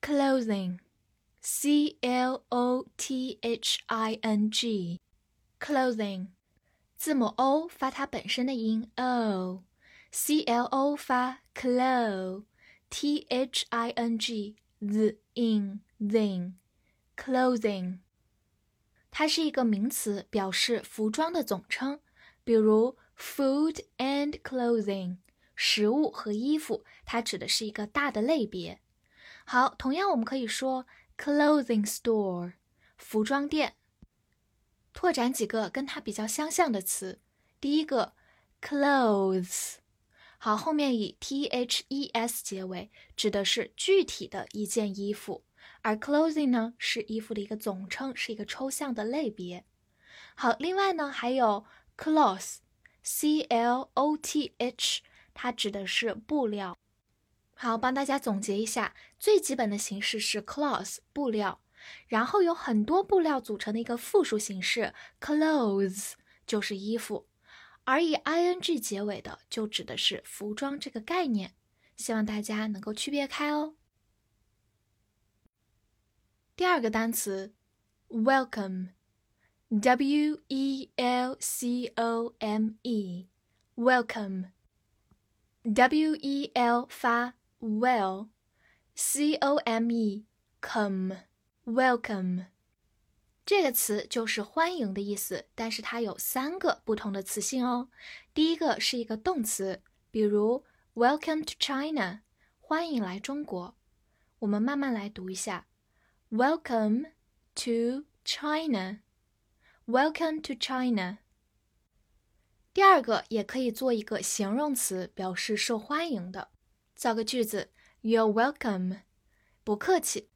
，clothing，c l o t h i n g，clothing，字母 o 发它本身的音 o，c l o 发 clo，t h i n g the in then，clothing，它是一个名词，表示服装的总称，比如 food and clothing。食物和衣服，它指的是一个大的类别。 好，同样我们可以说 clothing store 服装店。拓展几个跟它比较相像的词，第一个 clothes，好，后面以 t h e s 结尾，指的是具体的一件衣服，而 clothing 呢是衣服的一个总称，是一个抽象的类别。好，另外呢还有 cloth，c l o t h。它指的是布料。好，帮大家总结一下，最基本的形式是 cloth 布料，然后有很多布料组成的一个复数形式 clothes 就是衣服，而以 ing 结尾的就指的是服装这个概念。希望大家能够区别开哦。第二个单词 welcome，w e l c o m e，welcome。W E L 发 well，C O M E come welcome 这个词就是欢迎的意思，但是它有三个不同的词性哦。第一个是一个动词，比如 Welcome to China，欢迎来中国。我们慢慢来读一下，Welcome to China，Welcome to China。第二个也可以做一个形容词，表示受欢迎的。造个句子：You're welcome，不客气。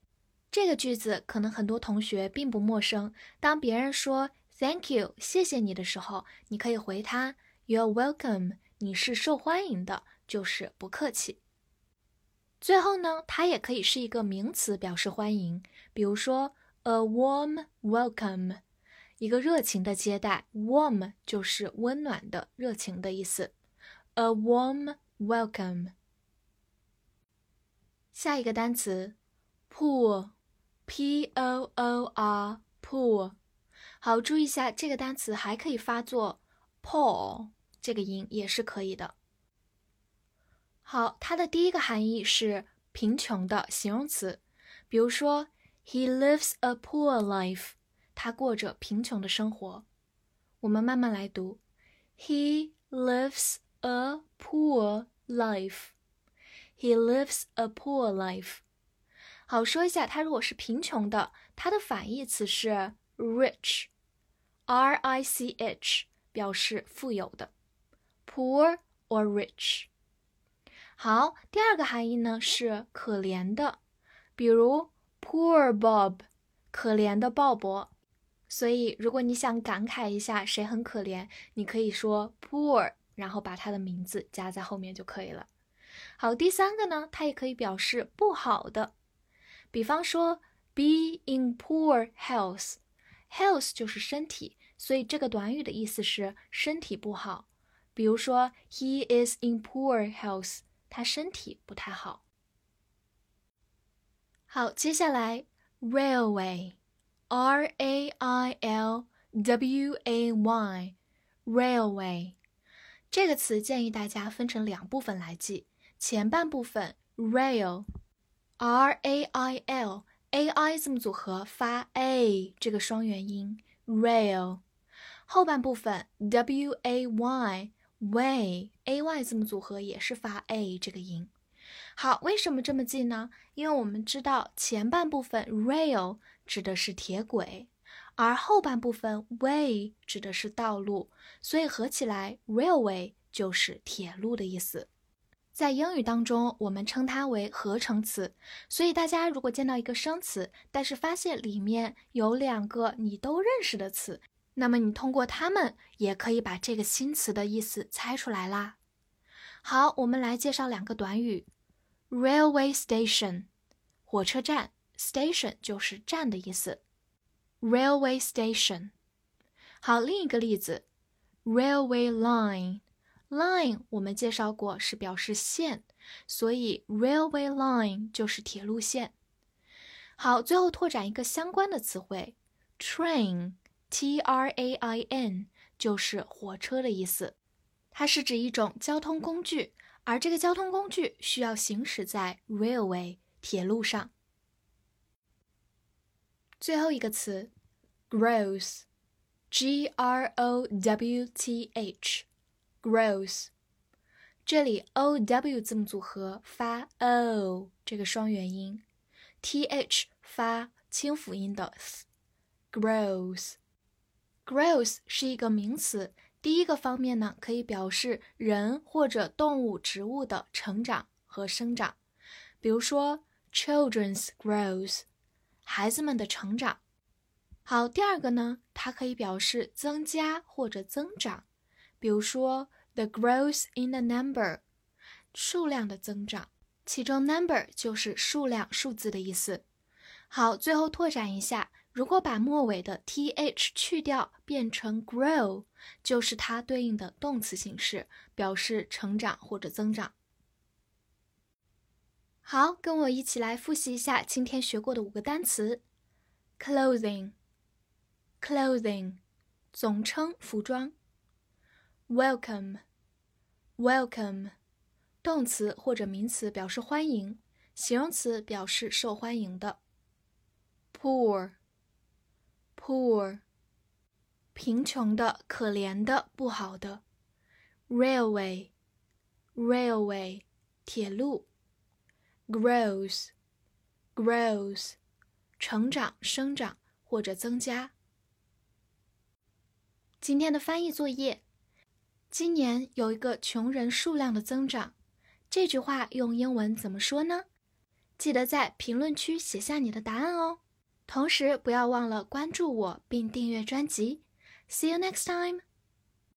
这个句子可能很多同学并不陌生。当别人说 Thank you，谢谢你的时候，你可以回他 You're welcome，你是受欢迎的，就是不客气。最后呢，它也可以是一个名词，表示欢迎，比如说 A warm welcome。一个热情的接待，warm 就是温暖的、热情的意思。A warm welcome。下一个单词，poor，p o o r，poor。好，注意一下这个单词还可以发作 poor 这个音也是可以的。好，它的第一个含义是贫穷的形容词，比如说，He lives a poor life。他过着贫穷的生活。我们慢慢来读：He lives a poor life. He lives a poor life. 好，说一下，他如果是贫穷的，它的反义词是 rich，r i c h，表示富有的。Poor or rich。好，第二个含义呢是可怜的，比如 Poor Bob，可怜的鲍勃。所以，如果你想感慨一下谁很可怜，你可以说 poor，然后把他的名字加在后面就可以了。好，第三个呢，它也可以表示不好的，比方说 be in poor health，health 就是身体，所以这个短语的意思是身体不好。比如说 he is in poor health，他身体不太好。好，接下来 railway。R A I L W A Y，railway 这个词建议大家分成两部分来记。前半部分 rail，R A I L A I 字母组合发 a 这个双元音 rail，后半部分 W A Y way A Y 字母组合也是发 a 这个音。好，为什么这么记呢？因为我们知道前半部分 rail 指的是铁轨，而后半部分 way 指的是道路，所以合起来 railway 就是铁路的意思。在英语当中，我们称它为合成词。所以大家如果见到一个生词，但是发现里面有两个你都认识的词，那么你通过它们也可以把这个新词的意思猜出来啦。好，我们来介绍两个短语：railway station，火车站；station 就是站的意思。railway station。好，另一个例子：railway line。Line 我们介绍过是表示线，所以 railway line 就是铁路线。好，最后拓展一个相关的词汇，train，t r a i n 就是火车的意思，它是指一种交通工具，而这个交通工具需要行驶在 railway 铁路上。最后一个词，growth，g r o w t h。Growth，这里 o w 字母组合发 o 这个双元音，t h 发清辅音的 s。Growth，growth 是一个名词，第一个方面呢可以表示人或者动物、植物的成长和生长，比如说 children's growth，孩子们的成长。好，第二个呢，它可以表示增加或者增长。比如说，the growth in the number，数量的增长，其中 number 就是数量、数字的意思。好，最后拓展一下，如果把末尾的 th 去掉，变成 grow，就是它对应的动词形式，表示成长或者增长。好，跟我一起来复习一下今天学过的五个单词：clothing，clothing，总称服装。Welcome, welcome，动词或者名词表示欢迎，形容词表示受欢迎的。Poor, poor，贫穷的、可怜的、不好的。Railway, railway，铁路。Growth, growth，成长、生长或者增加。今天的翻译作业。今年有一个穷人数量的增长，这句话用英文怎么说呢？记得在评论区写下你的答案哦。同时不要忘了关注我并订阅专辑。See you next time.